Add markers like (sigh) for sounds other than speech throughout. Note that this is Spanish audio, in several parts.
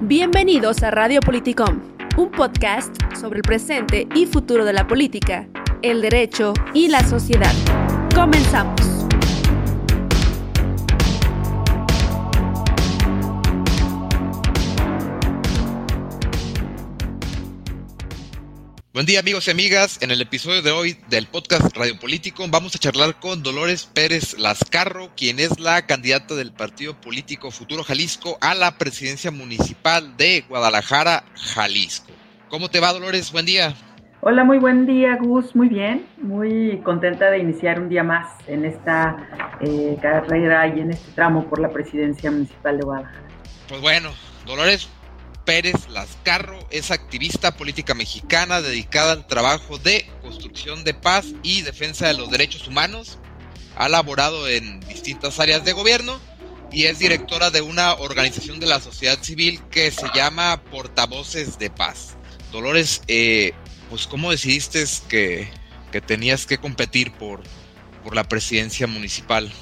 Bienvenidos a Radio Politicom, un podcast sobre el presente y futuro de la política, el derecho y la sociedad. Comenzamos. Buen día amigos y amigas, en el episodio de hoy del podcast Radio Político vamos a charlar con Dolores Pérez Lascarro, quien es la candidata del partido político Futuro Jalisco a la presidencia municipal de Guadalajara, Jalisco. ¿Cómo te va Dolores? Buen día. Hola, muy buen día Gus, muy bien, muy contenta de iniciar un día más en esta eh, carrera y en este tramo por la presidencia municipal de Guadalajara. Pues bueno, Dolores, Pérez Lascarro es activista política mexicana dedicada al trabajo de construcción de paz y defensa de los derechos humanos. Ha laborado en distintas áreas de gobierno y es directora de una organización de la sociedad civil que se llama Portavoces de Paz. Dolores, eh, pues ¿cómo decidiste que, que tenías que competir por, por la presidencia municipal?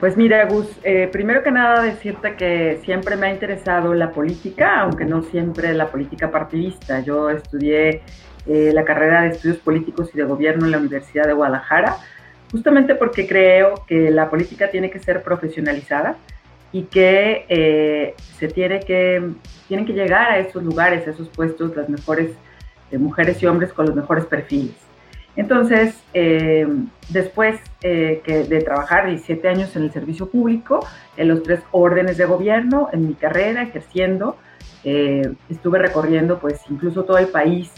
Pues mira, Gus, eh, primero que nada decirte que siempre me ha interesado la política, aunque no siempre la política partidista. Yo estudié eh, la carrera de estudios políticos y de gobierno en la Universidad de Guadalajara, justamente porque creo que la política tiene que ser profesionalizada y que eh, se tiene que, tienen que llegar a esos lugares, a esos puestos, las mejores mujeres y hombres con los mejores perfiles. Entonces, eh, después eh, de trabajar 17 años en el servicio público, en los tres órdenes de gobierno, en mi carrera, ejerciendo, eh, estuve recorriendo pues incluso todo el país,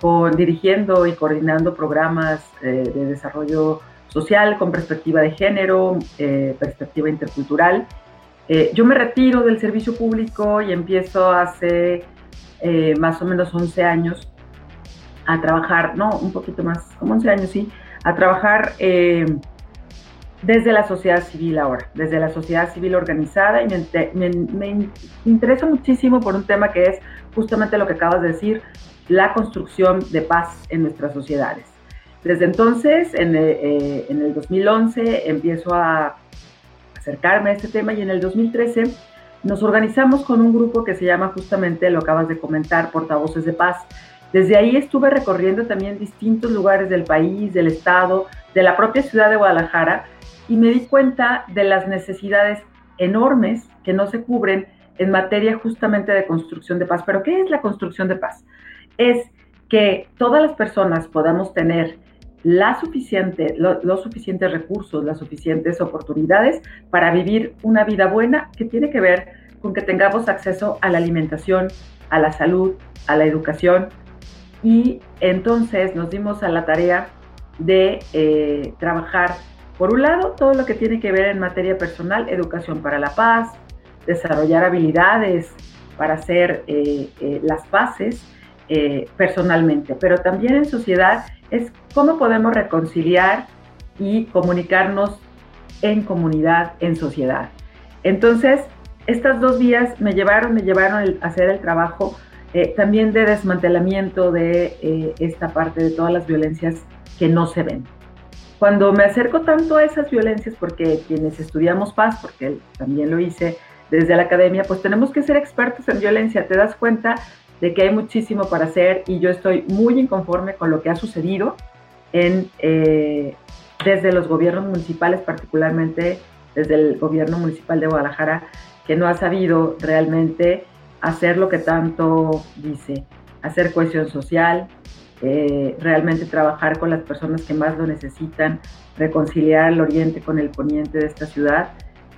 con, dirigiendo y coordinando programas de desarrollo social con perspectiva de género, perspectiva intercultural. yo me retiro del servicio público y empiezo hace más o menos 11 años a trabajar, no, un poquito más, como 11 años, sí, a trabajar eh, desde la sociedad civil ahora, desde la sociedad civil organizada. Y me, interesa muchísimo por un tema que es justamente lo que acabas de decir, la construcción de paz en nuestras sociedades. Desde entonces, en, eh, en el 2011, empiezo a acercarme a este tema y en el 2013 nos organizamos con un grupo que se llama justamente, lo acabas de comentar, Portavoces de Paz, desde ahí estuve recorriendo también distintos lugares del país, del estado, de la propia ciudad de Guadalajara y me di cuenta de las necesidades enormes que no se cubren en materia justamente de construcción de paz. Pero ¿qué es la construcción de paz? Es que todas las personas podamos tener la los suficientes recursos, las suficientes oportunidades para vivir una vida buena que tiene que ver con que tengamos acceso a la alimentación, a la salud, a la educación, y entonces nos dimos a la tarea de eh, trabajar, por un lado, todo lo que tiene que ver en materia personal, educación para la paz, desarrollar habilidades para hacer eh, eh, las bases personalmente, pero también en sociedad es cómo podemos reconciliar y comunicarnos en comunidad, en sociedad. Entonces, estas dos vías me llevaron, me llevaron a hacer el trabajo eh, también de desmantelamiento de eh, esta parte de todas las violencias que no se ven. Cuando me acerco tanto a esas violencias, porque quienes estudiamos paz, porque también lo hice desde la academia, pues tenemos que ser expertos en violencia, te das cuenta de que hay muchísimo para hacer y yo estoy muy inconforme con lo que ha sucedido en, eh, desde los gobiernos municipales, particularmente desde el gobierno municipal de Guadalajara, que no ha sabido realmente hacer lo que tanto dice, hacer cohesión social, eh, realmente trabajar con las personas que más lo necesitan, reconciliar el oriente con el poniente de esta ciudad.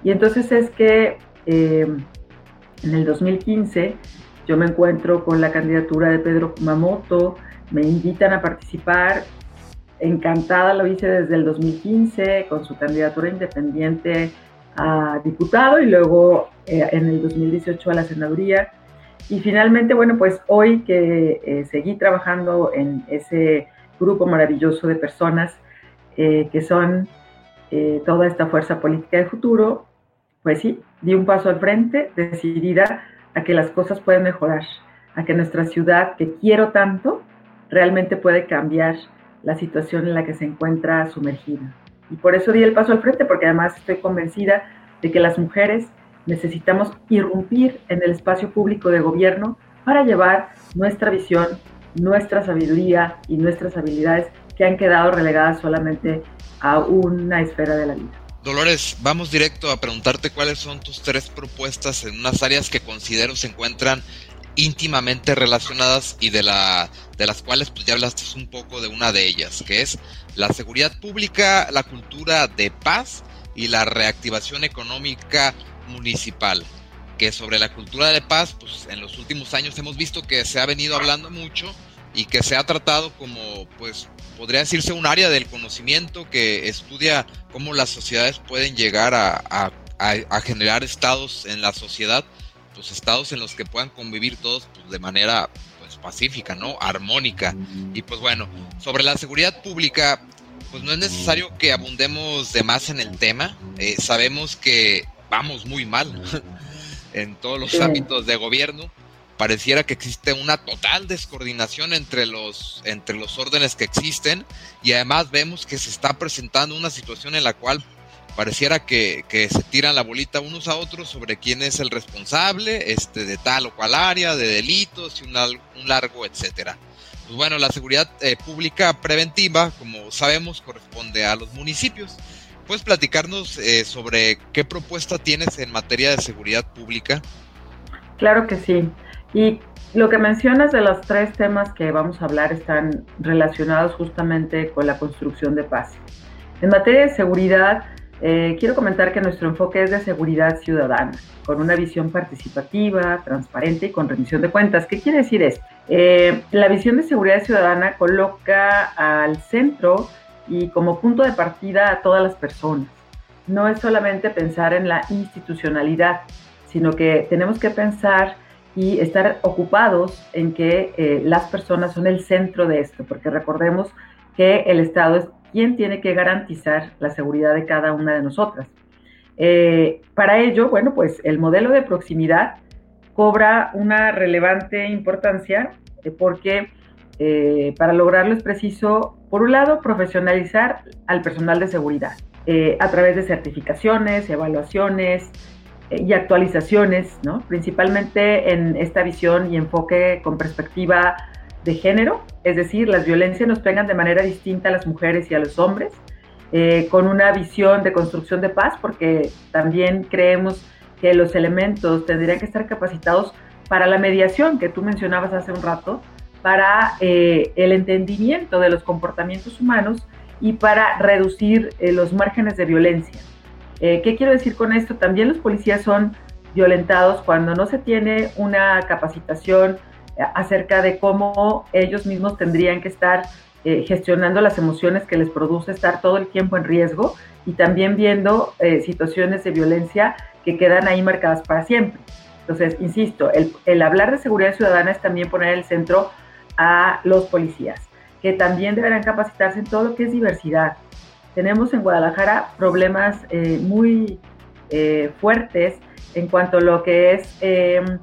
Y entonces es que eh, en el 2015 yo me encuentro con la candidatura de Pedro Kumamoto, me invitan a participar, encantada lo hice desde el 2015 con su candidatura independiente a diputado y luego eh, en el 2018 a la senaduría. Y finalmente, bueno, pues hoy que eh, seguí trabajando en ese grupo maravilloso de personas eh, que son toda esta fuerza política de futuro, pues sí, di un paso al frente, decidida a que las cosas pueden mejorar, a que nuestra ciudad, que quiero tanto, realmente puede cambiar la situación en la que se encuentra sumergida. Y por eso di el paso al frente, porque además estoy convencida de que las mujeres necesitamos irrumpir en el espacio público de gobierno para llevar nuestra visión, nuestra sabiduría y nuestras habilidades que han quedado relegadas solamente a una esfera de la vida. Dolores, vamos directo a preguntarte cuáles son tus tres propuestas en unas áreas que considero se encuentran íntimamente relacionadas y de, la, de las cuales pues ya hablaste un poco de una de ellas, que es la seguridad pública, la cultura de paz y la reactivación económica municipal. Que sobre la cultura de paz, pues en los últimos años hemos visto que se ha venido hablando mucho y que se ha tratado como, pues, podría decirse un área del conocimiento que estudia cómo las sociedades pueden llegar a, generar estados en la sociedad pues, estados en los que puedan convivir todos pues, de manera pues, pacífica, ¿no? Armónica. Y pues bueno, sobre la seguridad pública, pues no es necesario que abundemos de más en el tema. Eh, sabemos que vamos muy mal (laughs) en todos los ámbitos de gobierno. Pareciera que existe una total descoordinación entre los, entre los órdenes que existen y además vemos que se está presentando una situación en la cual pareciera que, se tiran la bolita unos a otros sobre quién es el responsable este, de tal o cual área, de delitos y un, un largo etcétera. Pues bueno, la seguridad eh, pública preventiva, como sabemos, corresponde a los municipios. ¿Puedes platicarnos eh, sobre qué propuesta tienes en materia de seguridad pública? Claro que sí. Y lo que mencionas de los tres temas que vamos a hablar están relacionados justamente con la construcción de paz. En materia de seguridad, eh, quiero comentar que nuestro enfoque es de seguridad ciudadana, con una visión participativa, transparente y con rendición de cuentas. ¿Qué quiere decir esto? Eh, la visión de seguridad ciudadana coloca al centro y como punto de partida a todas las personas. No es solamente pensar en la institucionalidad, sino que tenemos que pensar y estar ocupados en que eh, las personas son el centro de esto, porque recordemos que el Estado es quién tiene que garantizar la seguridad de cada una de nosotras. Eh, para ello, bueno, pues el modelo de proximidad cobra una relevante importancia eh, porque eh, para lograrlo es preciso, por un lado, profesionalizar al personal de seguridad a través de certificaciones, evaluaciones y actualizaciones, ¿no? principalmente en esta visión y enfoque con perspectiva de género, es decir, las violencias nos pegan de manera distinta a las mujeres y a los hombres, eh, con una visión de construcción de paz, porque también creemos que los elementos tendrían que estar capacitados para la mediación que tú mencionabas hace un rato, para eh, el entendimiento de los comportamientos humanos y para reducir eh, los márgenes de violencia. ¿Qué quiero decir con esto? También los policías son violentados cuando no se tiene una capacitación acerca de cómo ellos mismos tendrían que estar eh, gestionando las emociones que les produce estar todo el tiempo en riesgo y también viendo eh, situaciones de violencia que quedan ahí marcadas para siempre. Entonces, insisto, el, el, hablar de seguridad ciudadana es también poner el centro a los policías, que también deberán capacitarse en todo lo que es diversidad. Tenemos en Guadalajara problemas eh, muy fuertes en cuanto a lo que es em,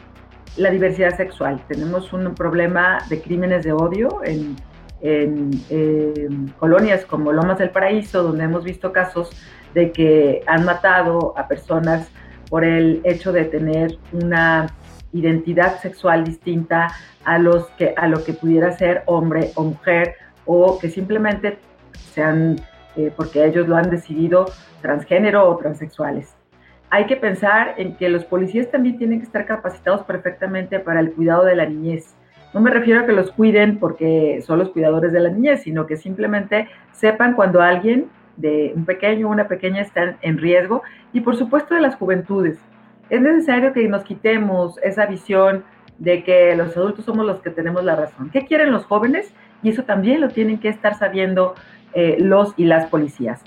la diversidad sexual. Tenemos un problema de crímenes de odio en, colonias como Lomas del Paraíso, donde hemos visto casos de que han matado a personas por el hecho de tener una identidad sexual distinta a, los que, a lo que pudiera ser hombre o mujer, o que simplemente sean, eh, porque ellos lo han decidido, transgénero o transexuales hay que pensar en que los policías también tienen que estar capacitados perfectamente para el cuidado de la niñez. No me refiero a que los cuiden porque son los cuidadores de la niñez, sino que simplemente sepan cuando alguien de un pequeño o una pequeña está en riesgo y por supuesto de las juventudes. Es necesario que nos quitemos esa visión de que los adultos somos los que tenemos la razón. ¿Qué quieren los jóvenes? Y eso también lo tienen que estar sabiendo eh, los y las policías.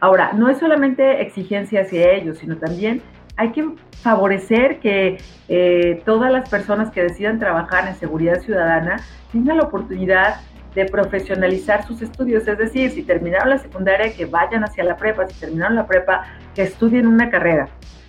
Ahora, no es solamente exigencia hacia ellos, sino también hay que favorecer que eh, todas las personas que decidan trabajar en seguridad ciudadana tengan la oportunidad de profesionalizar sus estudios, es decir, si terminaron la secundaria, que vayan hacia la prepa, si terminaron la prepa, que estudien una carrera.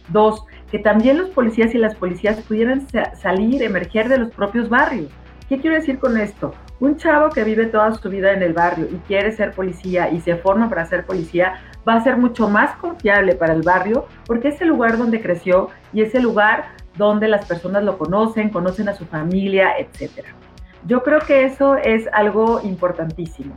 Dos, que también los policías y las policías pudieran salir, emerger de los propios barrios. ¿Qué quiero decir con esto? Un chavo que vive toda su vida en el barrio y quiere ser policía y se forma para ser policía, va a ser mucho más confiable para el barrio porque es el lugar donde creció y es el lugar donde las personas lo conocen, conocen a su familia, etc. Yo creo que eso es algo importantísimo.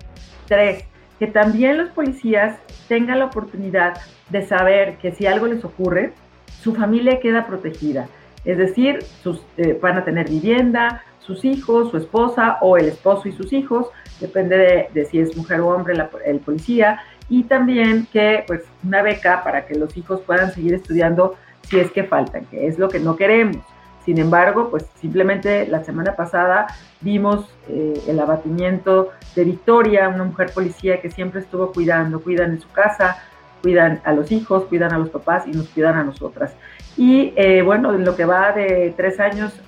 Tres, que también los policías tengan la oportunidad de saber que si algo les ocurre, su familia queda protegida. Es decir, sus, eh, van a tener vivienda, sus hijos, su esposa o el esposo y sus hijos, depende de, si es mujer o hombre el policía, y también que pues una beca para que los hijos puedan seguir estudiando si es que faltan, que es lo que no queremos. Sin embargo, pues simplemente la semana pasada vimos eh, el abatimiento de Victoria, una mujer policía que siempre estuvo cuidando, cuidan en su casa, cuidan a los hijos, cuidan a los papás y nos cuidan a nosotras. Y eh, bueno, en lo que va de tres años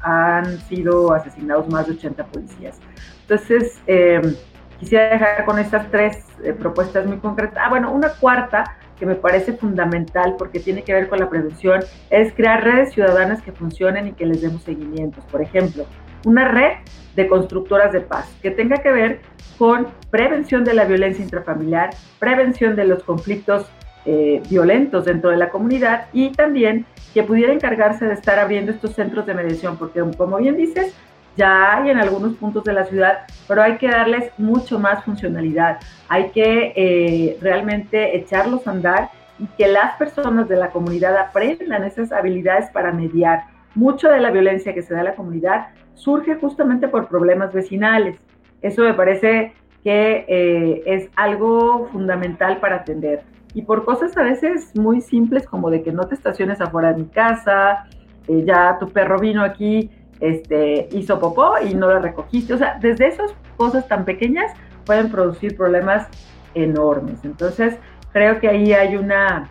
han sido asesinados más de 80 policías. Entonces, eh, quisiera dejar con estas tres propuestas muy concretas. Ah, bueno, una cuarta que me parece fundamental porque tiene que ver con la prevención es crear redes ciudadanas que funcionen y que les demos seguimientos. Por ejemplo, una red de constructoras de paz que tenga que ver con prevención de la violencia intrafamiliar, prevención de los conflictos eh, violentos dentro de la comunidad y también que pudiera encargarse de estar abriendo estos centros de mediación, porque como bien dices, ya hay en algunos puntos de la ciudad, pero hay que darles mucho más funcionalidad. Hay que eh, realmente echarlos a andar y que las personas de la comunidad aprendan esas habilidades para mediar. Mucho de la violencia que se da en la comunidad surge justamente por problemas vecinales. Eso me parece que eh, es algo fundamental para atender. Y por cosas a veces muy simples como de que no te estaciones afuera de mi casa, eh, ya tu perro vino aquí este, hizo popó y no lo recogiste. O sea, desde esas cosas tan pequeñas pueden producir problemas enormes. Entonces, creo que ahí hay una,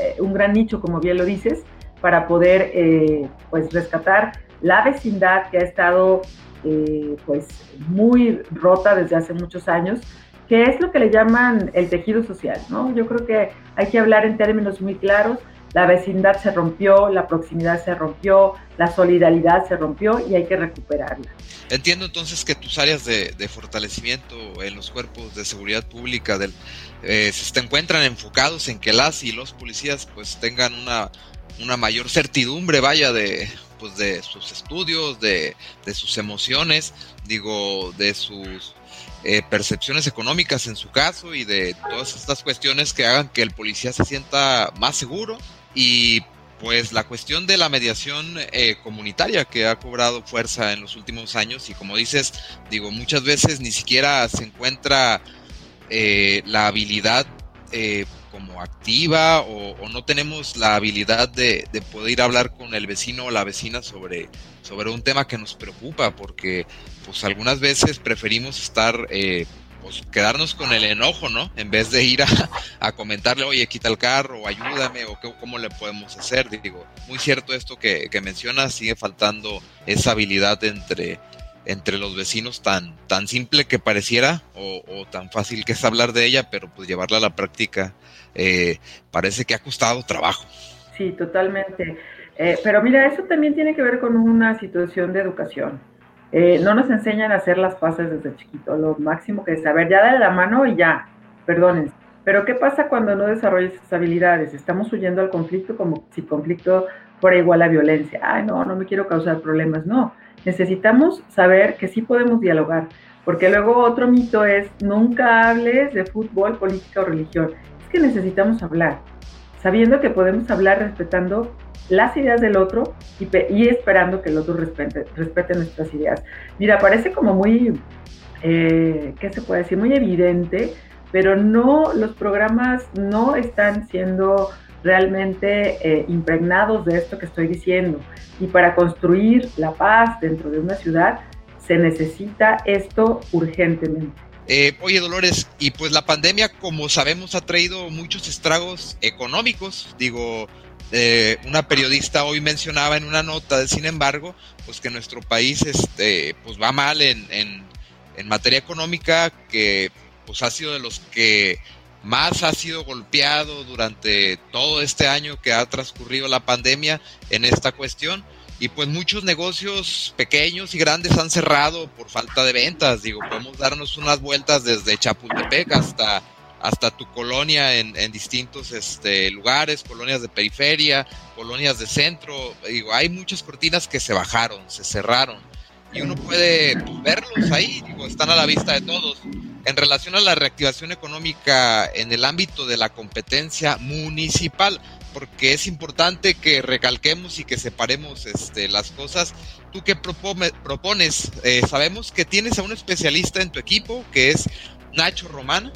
eh, un gran nicho, como bien lo dices, para poder eh, pues rescatar la vecindad que ha estado eh, pues muy rota desde hace muchos años, que es lo que le llaman el tejido social, ¿no? Yo creo que hay que hablar en términos muy claros la vecindad se rompió, la proximidad se rompió, la solidaridad se rompió y hay que recuperarla. Entiendo entonces que tus áreas de, fortalecimiento en los cuerpos de seguridad pública del, eh, se encuentran enfocados en que las y los policías pues tengan una, una mayor certidumbre, vaya, de, pues, de sus estudios, de, de sus emociones, digo, de sus eh, percepciones económicas en su caso y de todas estas cuestiones que hagan que el policía se sienta más seguro. Y pues la cuestión de la mediación eh, comunitaria que ha cobrado fuerza en los últimos años y como dices, digo, muchas veces ni siquiera se encuentra eh, la habilidad eh, como activa o, no tenemos la habilidad de, de, poder ir a hablar con el vecino o la vecina sobre, sobre un tema que nos preocupa porque pues algunas veces preferimos estar pues quedarnos con el enojo, ¿no? En vez de ir a, comentarle, oye, quita el carro, o ayúdame, o qué, cómo le podemos hacer. Digo, muy cierto esto que, que mencionas, sigue faltando esa habilidad entre, entre los vecinos tan, tan simple que pareciera, o, tan fácil que es hablar de ella, pero pues llevarla a la práctica eh, parece que ha costado trabajo. Sí, totalmente. Eh, pero mira, eso también tiene que ver con una situación de educación. Eh, no nos enseñan a hacer las paces desde chiquito, lo máximo que es saber, ya dale la mano y ya, perdonen. Pero ¿qué pasa cuando no desarrollas esas habilidades? Estamos huyendo al conflicto como si conflicto fuera igual a violencia. Ay, no, no me quiero causar problemas. No, necesitamos saber que sí podemos dialogar, porque luego otro mito es nunca hables de fútbol, política o religión. Que necesitamos hablar, sabiendo que podemos hablar respetando las ideas del otro y, esperando que el otro respete, respete, nuestras ideas. Mira, parece como muy, eh, ¿qué se puede decir? Muy evidente, pero no, los programas no están siendo realmente eh, impregnados de esto que estoy diciendo. Y para construir la paz dentro de una ciudad se necesita esto urgentemente. Eh, oye Dolores, y pues la pandemia, como sabemos, ha traído muchos estragos económicos. Digo, eh, una periodista hoy mencionaba en una nota, sin embargo, pues que nuestro país este, pues va mal en, en, en materia económica, que pues ha sido de los que más ha sido golpeado durante todo este año que ha transcurrido la pandemia en esta cuestión. Y pues muchos negocios pequeños y grandes han cerrado por falta de ventas. Digo, podemos darnos unas vueltas desde Chapultepec hasta hasta tu colonia en, distintos este, lugares, colonias de periferia, colonias de centro. Digo, hay muchas cortinas que se bajaron, se cerraron. Y uno puede pues, verlos ahí, digo, están a la vista de todos. En relación a la reactivación económica en el ámbito de la competencia municipal, porque es importante que recalquemos y que separemos este, las cosas. ¿Tú qué propones? Eh, sabemos que tienes a un especialista en tu equipo, que es Nacho Román,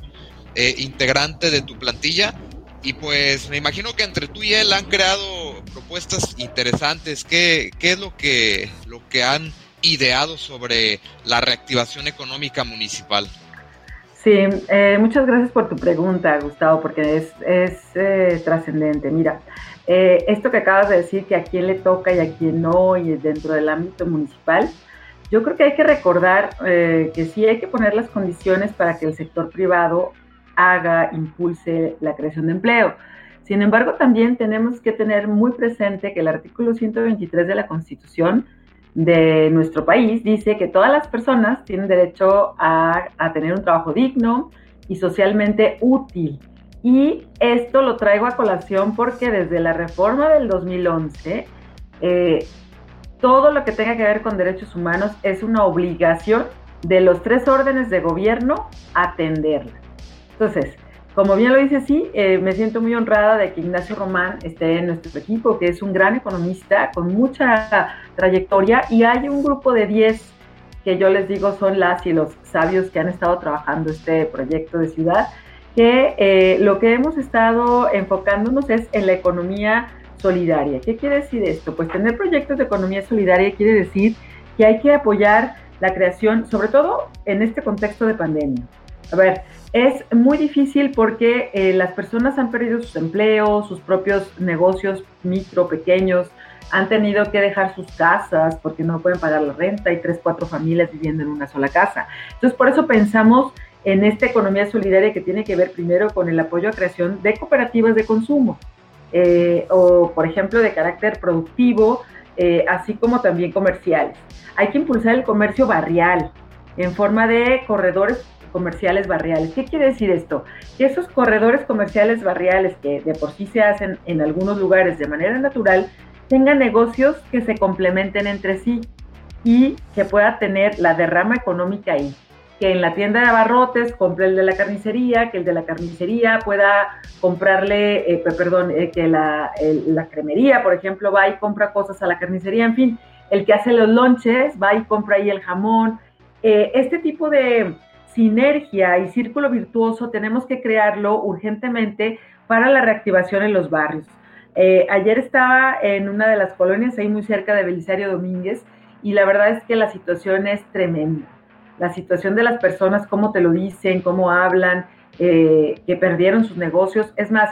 eh, integrante de tu plantilla. Y pues me imagino que entre tú y él han creado propuestas interesantes. ¿Qué, qué es lo que, lo que han ideado sobre la reactivación económica municipal? Sí, eh, muchas gracias por tu pregunta, Gustavo, porque es, es eh, trascendente. Mira, esto que acabas de decir, que a quién le toca y a quién no, y dentro del ámbito municipal, yo creo que hay que recordar que sí hay que poner las condiciones para que el sector privado haga, impulse la creación de empleo. Sin embargo, también tenemos que tener muy presente que el artículo 123 de la Constitución de nuestro país dice que todas las personas tienen derecho a, tener un trabajo digno y socialmente útil. Y esto lo traigo a colación porque desde la reforma del 2011, eh, todo lo que tenga que ver con derechos humanos es una obligación de los tres órdenes de gobierno atenderla. Entonces, como bien lo dice, sí, eh, me siento muy honrada de que Ignacio Román esté en nuestro equipo, que es un gran economista con mucha trayectoria y hay un grupo de 10 que yo les digo son las y los sabios que han estado trabajando este proyecto de ciudad, que eh, lo que hemos estado enfocándonos es en la economía solidaria. ¿Qué quiere decir esto? Pues tener proyectos de economía solidaria quiere decir que hay que apoyar la creación, sobre todo en este contexto de pandemia. A ver, es muy difícil porque eh, las personas han perdido sus empleos, sus propios negocios micro, pequeños, han tenido que dejar sus casas porque no pueden pagar la renta, hay tres, cuatro familias viviendo en una sola casa. Entonces, por eso pensamos en esta economía solidaria que tiene que ver primero con el apoyo a creación de cooperativas de consumo eh, o, por ejemplo, de carácter productivo, eh, así como también comerciales. Hay que impulsar el comercio barrial en forma de corredores comerciales barriales. ¿Qué quiere decir esto? Que esos corredores comerciales barriales que de por sí se hacen en algunos lugares de manera natural, tengan negocios que se complementen entre sí y que pueda tener la derrama económica ahí. Que en la tienda de abarrotes compre el de la carnicería, que el de la carnicería pueda comprarle, eh, perdón, eh, que la, la cremería, por ejemplo, va y compra cosas a la carnicería, en fin, el que hace los lonches va y compra ahí el jamón. Eh, este tipo de, sinergia y círculo virtuoso tenemos que crearlo urgentemente para la reactivación en los barrios. Eh, ayer estaba en una de las colonias ahí muy cerca de Belisario Domínguez y la verdad es que la situación es tremenda. La situación de las personas, cómo te lo dicen, cómo hablan, eh, que perdieron sus negocios. Es más,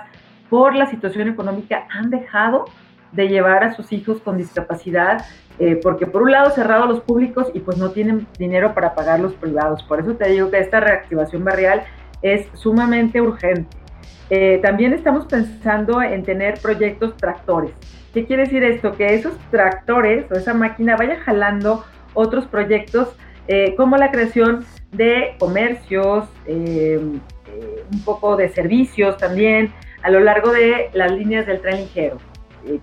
por la situación económica han dejado de llevar a sus hijos con discapacidad, eh, porque por un lado cerrado los públicos y pues no tienen dinero para pagar los privados. Por eso te digo que esta reactivación barrial es sumamente urgente. Eh, también estamos pensando en tener proyectos tractores. ¿Qué quiere decir esto? Que esos tractores o esa máquina vaya jalando otros proyectos eh, como la creación de comercios, un poco de servicios también a lo largo de las líneas del tren ligero.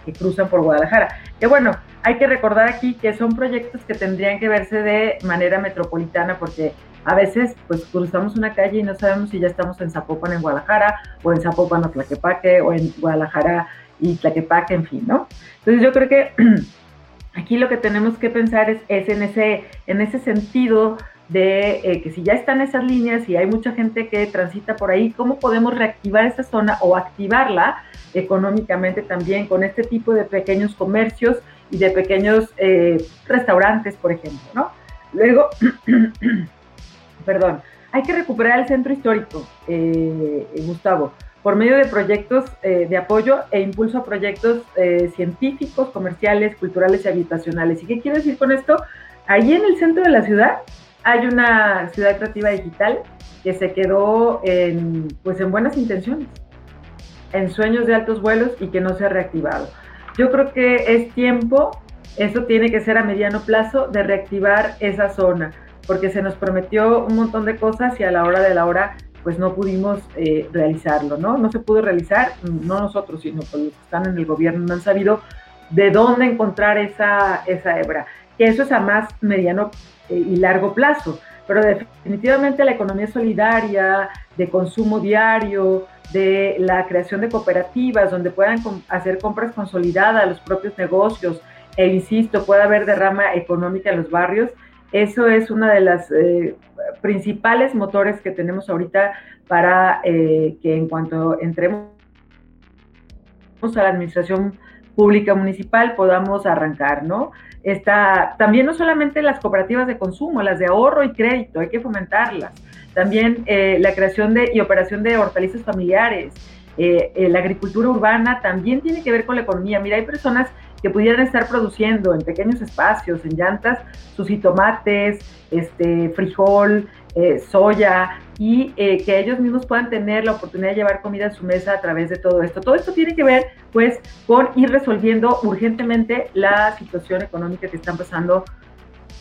Que cruzan por Guadalajara. Que bueno, hay que recordar aquí que son proyectos que tendrían que verse de manera metropolitana porque a veces pues cruzamos una calle y no sabemos si ya estamos en Zapopan en Guadalajara o en Zapopan o Tlaquepaque o en Guadalajara y Tlaquepaque, en fin, ¿no? Entonces yo creo que (clears throat) aquí lo que tenemos que pensar es, es en, ese, en ese sentido de eh, que si ya están esas líneas y hay mucha gente que transita por ahí, ¿cómo podemos reactivar esa zona o activarla económicamente también con este tipo de pequeños comercios y de pequeños eh, restaurantes, por ejemplo, ¿no? Luego, (clears throat) perdón, hay que recuperar el centro histórico, eh, Gustavo, por medio de proyectos de apoyo e impulso a proyectos científicos, comerciales, culturales y habitacionales. ¿Y qué quiero decir con esto? Allí en el centro de la ciudad hay una ciudad creativa digital que se quedó en, pues en buenas intenciones, en sueños de altos vuelos y que no se ha reactivado. Yo creo que es tiempo, eso tiene que ser a mediano plazo, de reactivar esa zona, porque se nos prometió un montón de cosas y a la hora de la hora pues no pudimos eh, realizarlo, ¿no? No se pudo realizar, no nosotros, sino los que están en el gobierno no han sabido de dónde encontrar esa, esa hebra, que eso es a más mediano eh, y largo plazo, pero definitivamente la economía solidaria, de consumo diario, de la creación de cooperativas donde puedan hacer compras consolidadas a los propios negocios, e insisto, puede haber derrama económica en los barrios, eso es una de las eh, principales motores que tenemos ahorita para eh, que en cuanto entremos a la administración pública municipal podamos arrancar, ¿no? Está, también no solamente las cooperativas de consumo, las de ahorro y crédito, hay que fomentarlas. También eh, la creación de, y operación de hortalizas familiares, la agricultura urbana también tiene que ver con la economía. Mira, hay personas que pudieran estar produciendo en pequeños espacios, en llantas, sus jitomates, este, frijol, eh, soya, y eh, que ellos mismos puedan tener la oportunidad de llevar comida a su mesa a través de todo esto. Todo esto tiene que ver, pues, con ir resolviendo urgentemente la situación económica que están pasando,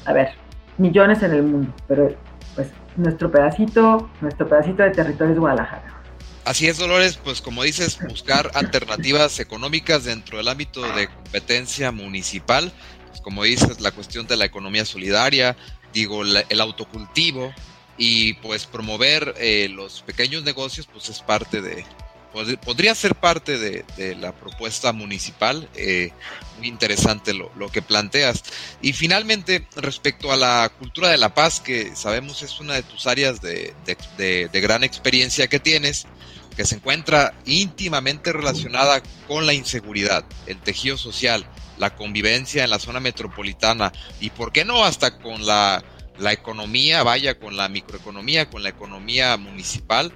a ver, millones en el mundo, pero pues nuestro pedacito, nuestro pedacito de territorio es Guadalajara. Así es, Dolores, pues como dices, buscar alternativas económicas dentro del ámbito de competencia municipal, pues como dices, la cuestión de la economía solidaria, digo, el autocultivo y pues promover eh, los pequeños negocios, pues es parte de, podría ser parte de, la propuesta municipal. Eh, muy interesante lo, que planteas. Y finalmente, respecto a la cultura de la paz, que sabemos es una de tus áreas de, de gran experiencia que tienes, que se encuentra íntimamente relacionada con la inseguridad, el tejido social, la convivencia en la zona metropolitana y, ¿por qué no?, hasta con la, la economía, vaya, con la microeconomía, con la economía municipal.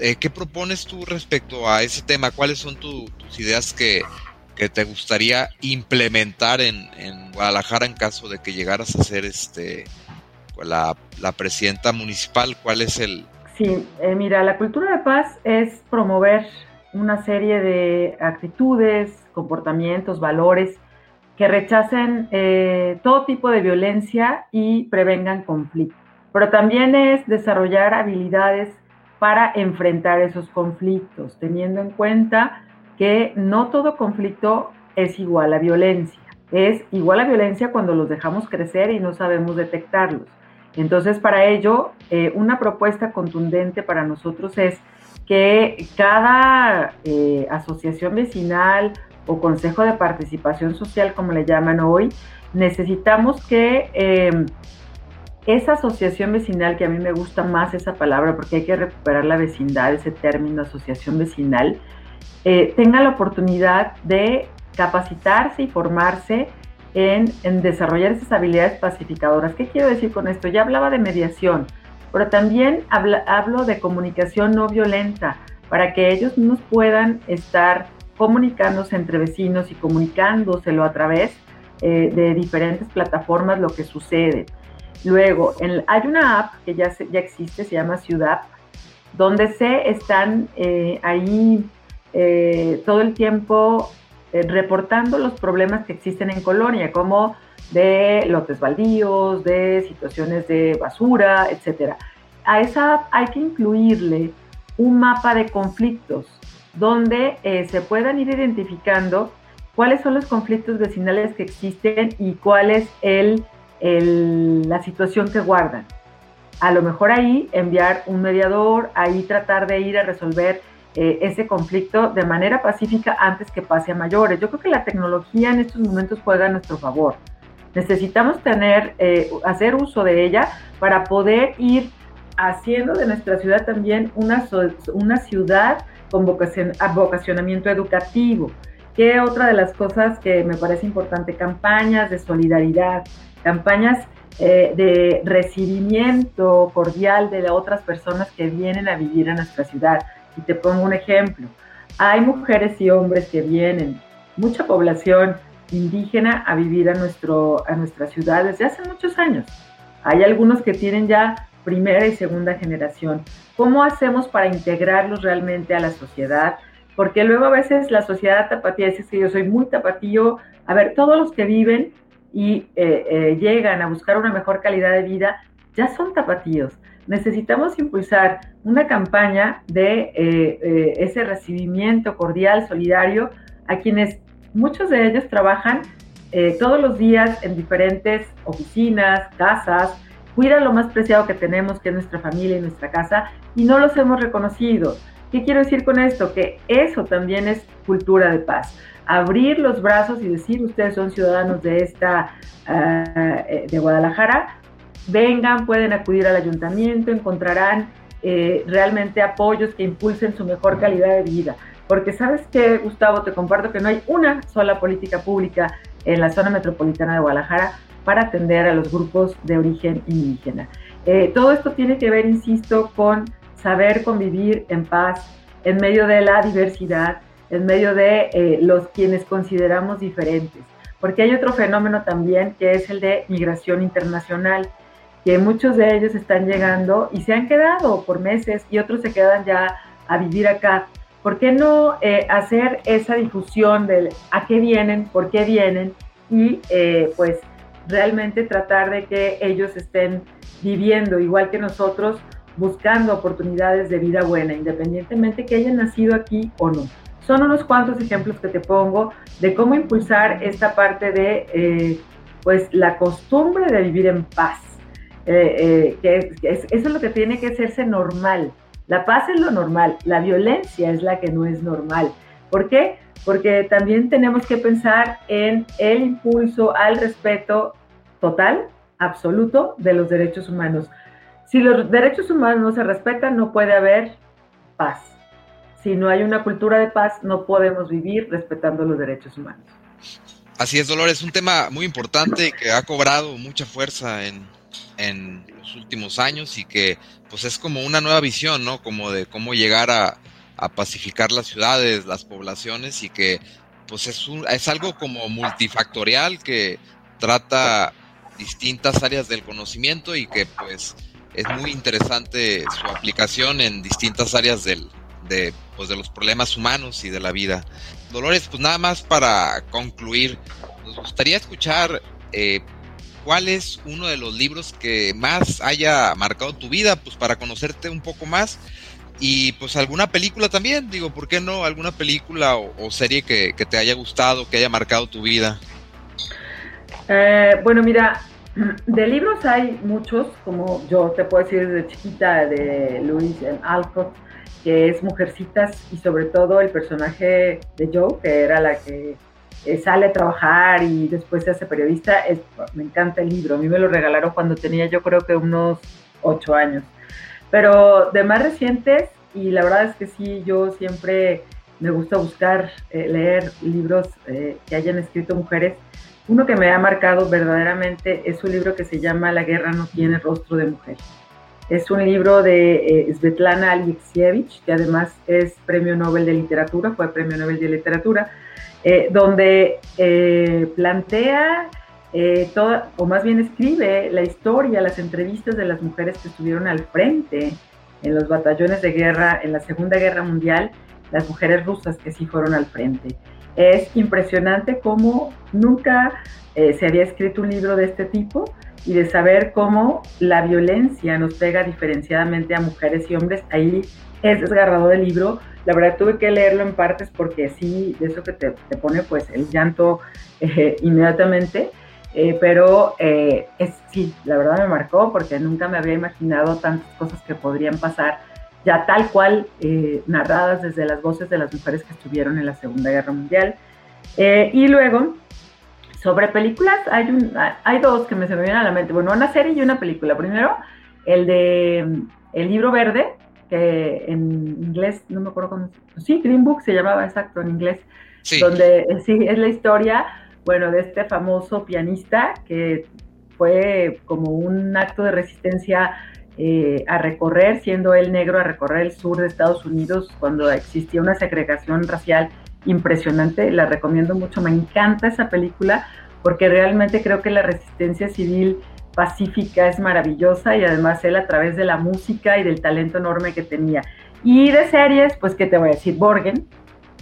Eh, ¿Qué propones tú respecto a ese tema? ¿Cuáles son tus ideas que, que, te gustaría implementar en, Guadalajara en caso de que llegaras a ser este la, la presidenta municipal? ¿Cuál es el, Sí, eh, mira, la cultura de paz es promover una serie de actitudes, comportamientos, valores que rechacen eh, todo tipo de violencia y prevengan conflictos. Pero también es desarrollar habilidades para enfrentar esos conflictos, teniendo en cuenta que no todo conflicto es igual a violencia. Es igual a violencia cuando los dejamos crecer y no sabemos detectarlos. Entonces, para ello, eh, una propuesta contundente para nosotros es que cada eh, asociación vecinal o consejo de participación social, como le llaman hoy, necesitamos que em, esa asociación vecinal, que a mí me gusta más esa palabra porque hay que recuperar la vecindad, ese término asociación vecinal, eh, tenga la oportunidad de capacitarse y formarse en, desarrollar esas habilidades pacificadoras. ¿Qué quiero decir con esto? Ya hablaba de mediación, pero también hablo de comunicación no violenta para que ellos mismos puedan estar comunicándose entre vecinos y comunicándoselo a través eh, de diferentes plataformas lo que sucede. Luego, hay una app que ya, ya existe, se llama Ciudad, donde se están eh, ahí eh, todo el tiempo eh, reportando los problemas que existen en Colonia, como de lotes baldíos, de situaciones de basura, etc. A esa hay que incluirle un mapa de conflictos donde se puedan ir identificando cuáles son los conflictos vecinales que existen y cuál es el, la situación que guardan. A lo mejor ahí enviar un mediador, ahí tratar de ir a resolver eh, ese conflicto de manera pacífica antes que pase a mayores. Yo creo que la tecnología en estos momentos juega a nuestro favor. Necesitamos tener, eh, hacer uso de ella para poder ir haciendo de nuestra ciudad también una, una ciudad con vocación, vocacionamiento educativo. Que otra de las cosas que me parece importante, campañas de solidaridad, campañas eh, de recibimiento cordial de otras personas que vienen a vivir a nuestra ciudad. Y te pongo un ejemplo. Hay mujeres y hombres que vienen, mucha población indígena a vivir a, nuestro, a nuestra ciudad desde hace muchos años. Hay algunos que tienen ya primera y segunda generación. ¿Cómo hacemos para integrarlos realmente a la sociedad? Porque luego a veces la sociedad tapatía dice que yo soy muy tapatío. A ver, todos los que viven y eh, eh, llegan a buscar una mejor calidad de vida ya son tapatíos necesitamos impulsar una campaña de eh, ese recibimiento cordial, solidario, a quienes muchos de ellos trabajan todos los días en diferentes oficinas, casas, cuidan lo más preciado que tenemos, que es nuestra familia y nuestra casa, y no los hemos reconocido. ¿Qué quiero decir con esto? Que eso también es cultura de paz. Abrir los brazos y decir, ustedes son ciudadanos de esta, de Guadalajara, vengan, pueden acudir al ayuntamiento, encontrarán eh, realmente apoyos que impulsen su mejor calidad de vida. Porque sabes que, Gustavo, te comparto que no hay una sola política pública en la zona metropolitana de Guadalajara para atender a los grupos de origen indígena. Eh, todo esto tiene que ver, insisto, con saber convivir en paz en medio de la diversidad, en medio de eh, los quienes consideramos diferentes. Porque hay otro fenómeno también que es el de migración internacional que muchos de ellos están llegando y se han quedado por meses y otros se quedan ya a vivir acá. ¿Por qué no eh, hacer esa difusión de a qué vienen, por qué vienen y eh, pues realmente tratar de que ellos estén viviendo igual que nosotros, buscando oportunidades de vida buena, independientemente que hayan nacido aquí o no? Son unos cuantos ejemplos que te pongo de cómo impulsar esta parte de eh, pues la costumbre de vivir en paz eh, eh, eso es lo que tiene que hacerse normal. La paz es lo normal, la violencia es la que no es normal. ¿Por qué? Porque también tenemos que pensar en el impulso al respeto total, absoluto, de los derechos humanos. Si los derechos humanos no se respetan, no puede haber paz. Si no hay una cultura de paz, no podemos vivir respetando los derechos humanos. Así es, Dolores, un tema muy importante que ha cobrado mucha fuerza en, en los últimos años y que pues es como una nueva visión, ¿no? Como de cómo llegar a, pacificar las ciudades, las poblaciones y que pues es, es algo como multifactorial que trata distintas áreas del conocimiento y que pues es muy interesante su aplicación en distintas áreas del, de, pues, de los problemas humanos y de la vida. Dolores, pues nada más para concluir, nos gustaría escuchar eh, ¿cuál es uno de los libros que más haya marcado tu vida? Pues para conocerte un poco más. Y pues alguna película también, digo, ¿por qué no? ¿Alguna película o, serie que, te haya gustado, que haya marcado tu vida? Eh, bueno, mira, de libros hay muchos, como yo te puedo decir desde chiquita, de Louis Alcott, que es Mujercitas, y sobre todo el personaje de Joe, que era la que eh, sale a trabajar y después se hace periodista, es, me encanta el libro. A mí me lo regalaron cuando tenía yo creo que unos ocho años. Pero de más recientes, y la verdad es que sí, yo siempre me gusta buscar eh, leer libros eh, que hayan escrito mujeres. Uno que me ha marcado verdaderamente es un libro que se llama La guerra no tiene rostro de mujer. Es un libro de Svetlana Alexievich, que además es premio Nobel de Literatura, fue premio Nobel de Literatura, eh, donde eh, plantea eh, toda, o más bien escribe la historia, las entrevistas de las mujeres que estuvieron al frente en los batallones de guerra en la Segunda Guerra Mundial, las mujeres rusas que sí fueron al frente. Es impresionante cómo nunca se había escrito un libro de este tipo y de saber cómo la violencia nos pega diferenciadamente a mujeres y hombres. Ahí es desgarrado el libro, la verdad tuve que leerlo en partes porque sí, de eso que te, pone pues el llanto eh, (laughs) inmediatamente, eh, pero eh, es, sí, la verdad me marcó porque nunca me había imaginado tantas cosas que podrían pasar ya tal cual narradas desde las voces de las mujeres que estuvieron en la Segunda Guerra Mundial. y luego, sobre películas, hay, un, hay dos que me se me vienen a la mente. Bueno, una serie y una película. Primero, el de El libro verde, que en inglés, no me acuerdo cómo, sí, Green Book se llamaba exacto en inglés, donde eh, sí, es la historia, bueno, de este famoso pianista que fue como un acto de resistencia eh, a recorrer, siendo él negro, a recorrer el sur de Estados Unidos cuando existía una segregación racial impresionante. La recomiendo mucho, me encanta esa película porque realmente creo que la resistencia civil pacífica, es maravillosa y además él a través de la música y del talento enorme que tenía. Y de series, pues, ¿qué te voy a decir? Borgen,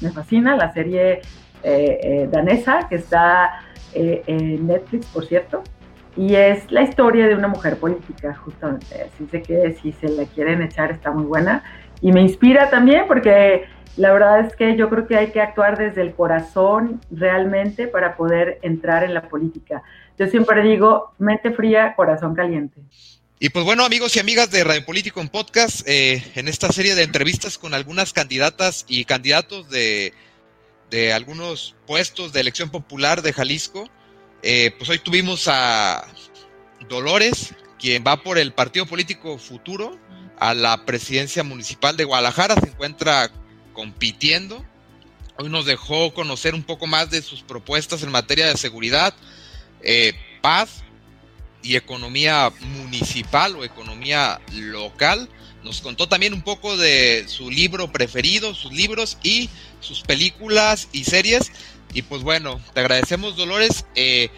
me fascina, la serie eh, eh, danesa que está eh, en Netflix, por cierto. y es la historia de una mujer política, justamente. Así que si se la quieren echar está muy buena y me inspira también porque la verdad es que yo creo que hay que actuar desde el corazón realmente para poder entrar en la política. Yo siempre digo, mente fría, corazón caliente. Y pues bueno, amigos y amigas de Radio Político en Podcast, eh, en esta serie de entrevistas con algunas candidatas y candidatos de, de algunos puestos de elección popular de Jalisco, eh, pues hoy tuvimos a Dolores, quien va por el partido político futuro a la presidencia municipal de Guadalajara, se encuentra compitiendo. Hoy nos dejó conocer un poco más de sus propuestas en materia de seguridad, eh, paz y economía municipal o economía local. Nos contó también un poco de su libro preferido, sus libros y sus películas y series. Y pues bueno, te agradecemos Dolores, eh,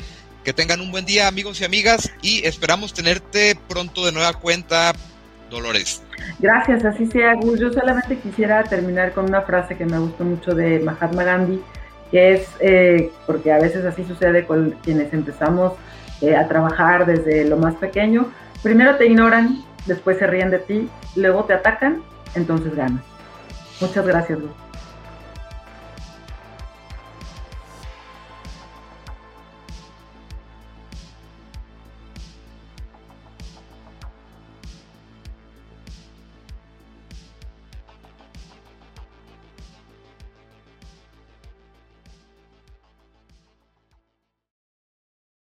que tengan un buen día amigos y amigas y esperamos tenerte pronto de nueva cuenta, Dolores. Gracias, así sea Gus. Yo solamente quisiera terminar con una frase que me gustó mucho de Mahatma Gandhi, que es, eh, porque a veces así sucede con quienes empezamos eh, a trabajar desde lo más pequeño, primero te ignoran, después se ríen de ti, luego te atacan, entonces ganas. Muchas gracias, Gus.